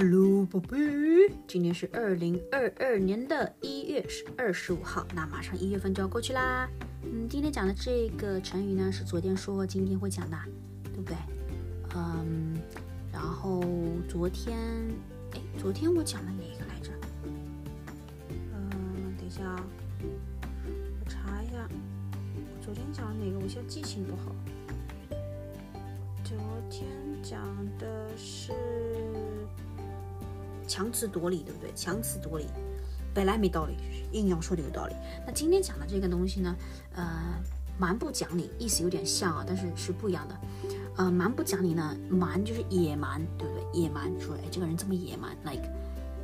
Hello，宝贝，今天是二零二二年的一月二十五号，那马上一月份就要过去啦。嗯，今天讲的这个成语呢，是昨天说今天会讲的，对不对？嗯，然后昨天，哎，昨天我讲了哪一个来着？嗯，等一下啊，我查一下，昨天讲的哪个？我现在记性不好。昨天讲的是。强词夺理，对不对？强词夺理，本来没道理，硬要说的有道理。那今天讲的这个东西呢，呃，蛮不讲理，意思有点像啊，但是是不一样的。呃，蛮不讲理呢，蛮就是野蛮，对不对？野蛮，说哎，这个人这么野蛮，like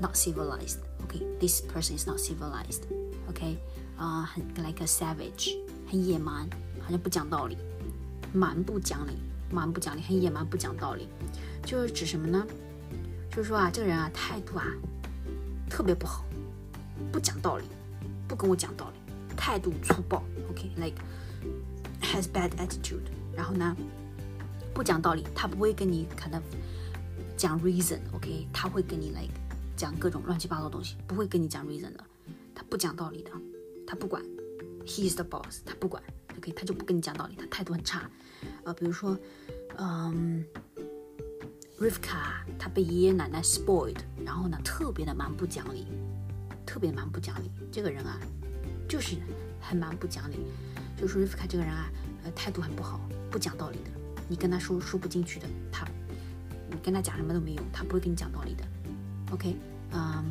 not civilized。OK，this person is not civilized。OK，啊，很 like a savage，很野蛮，好像不讲道理，蛮不讲理，蛮不讲理，很野蛮，不讲道理，就是指什么呢？就是说啊，这个人啊，态度啊，特别不好，不讲道理，不跟我讲道理，态度粗暴。OK，like has bad attitude。然后呢，不讲道理，他不会跟你可能讲 reason。OK，他会跟你 like 讲各种乱七八糟东西，不会跟你讲 reason 的。他不讲道理的，他不管。He is the boss，他不管。OK，他就不跟你讲道理，他态度很差。呃，比如说，嗯。Rivka，她被爷爷奶奶 spoiled，然后呢，特别的蛮不讲理，特别蛮不讲理。这个人啊，就是很蛮不讲理。就是 Rivka 这个人啊，呃，态度很不好，不讲道理的。你跟他说说不进去的，他，你跟他讲什么都没用，他不会跟你讲道理的。OK，嗯，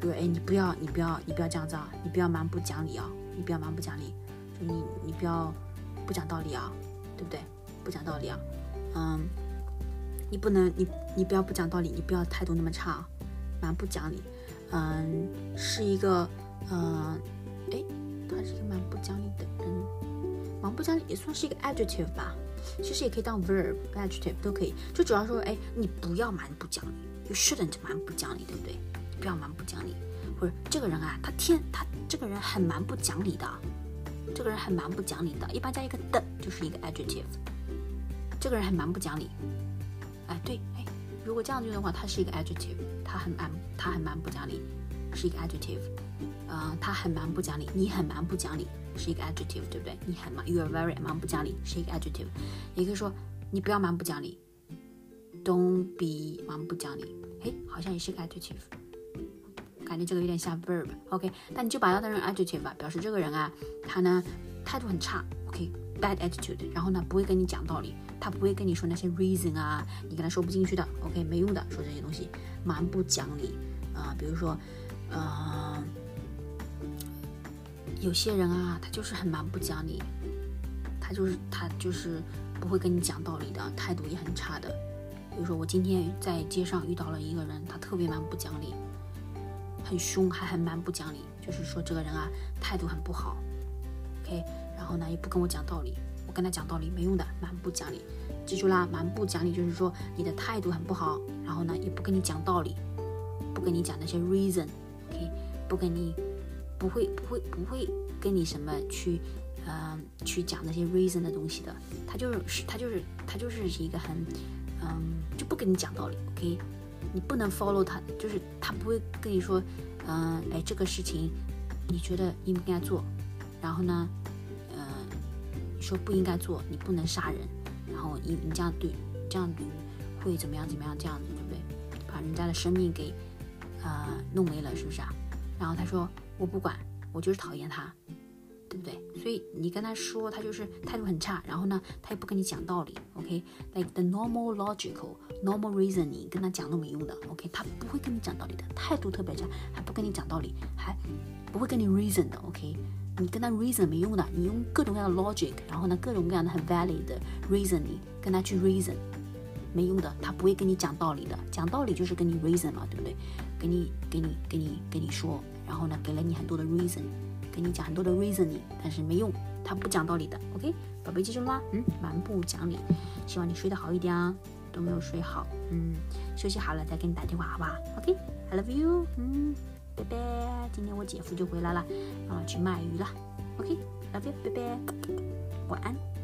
比如哎，你不要，你不要，你不要这样子啊，你不要蛮不讲理啊，你不要蛮不讲理，就你，你不要不讲道理啊，对不对？不讲道理啊，嗯。你不能，你你不要不讲道理，你不要态度那么差，蛮不讲理。嗯，是一个，嗯，哎，他是一个蛮不讲理的人，蛮不讲理也算是一个 adjective 吧，其实也可以当 verb、adjective 都可以。就主要说，哎，你不要蛮不讲理，you shouldn't 蛮不讲理，对不对？不要蛮不讲理，或者这个人啊，他天，他这个人很蛮不讲理的，这个人很蛮不讲理的，一般加一个的，就是一个 adjective。这个人很蛮不讲理。哎，对，哎，如果这样用的话，它是一个 adjective，它很蛮，它很蛮不讲理，是一个 adjective。嗯，他很蛮不讲理，你很蛮不讲理，是一个 adjective，对不对？你很蛮，you are very 蛮不讲理，是一个 adjective。也可以说你不要蛮不讲理，don't be 蛮不讲理，哎，好像也是个 adjective，感觉这个有点像 verb，OK？但你就把它当成 adjective 吧，表示这个人啊，他呢态度很差 bad attitude，然后呢不会跟你讲道理。他不会跟你说那些 reason 啊，你跟他说不进去的，OK，没用的，说这些东西蛮不讲理啊。比如说，呃，有些人啊，他就是很蛮不讲理，他就是他就是不会跟你讲道理的，态度也很差的。比如说，我今天在街上遇到了一个人，他特别蛮不讲理，很凶，还很蛮不讲理，就是说这个人啊，态度很不好，OK，然后呢，也不跟我讲道理。我跟他讲道理没用的，蛮不讲理，记住啦，蛮不讲理就是说你的态度很不好，然后呢也不跟你讲道理，不跟你讲那些 reason，OK，不跟你不会不会不会跟你什么去嗯去讲那些 reason 的东西的，他就是他就是他就是一个很嗯就不跟你讲道理，OK，你不能 follow 他，就是他不会跟你说嗯哎这个事情你觉得应不应该做，然后呢？说不应该做，你不能杀人，然后你你这样对，这样会怎么样怎么样这样子，对不对？把人家的生命给呃弄没了，是不是啊？然后他说我不管，我就是讨厌他，对不对？所以你跟他说，他就是态度很差，然后呢，他也不跟你讲道理，OK？Like the normal logical normal reasoning，跟他讲都没用的，OK？他不会跟你讲道理的，态度特别差，还不跟你讲道理，还不会跟你 reason 的，OK？你跟他 reason 没用的，你用各种各样的 logic，然后呢，各种各样的很 valid 的 reasoning 跟他去 reason，没用的，他不会跟你讲道理的。讲道理就是跟你 reason 嘛，对不对？给你给你给你给你说，然后呢，给了你很多的 reason，给你讲很多的 reasoning，但是没用，他不讲道理的。OK，宝贝记住了吗？嗯，蛮不讲理。希望你睡得好一点啊，都没有睡好。嗯，休息好了再给你打电话，好不好？OK，I love you。嗯。拜拜，今天我姐夫就回来了，啊，去卖鱼了。OK，love you，拜拜，晚安。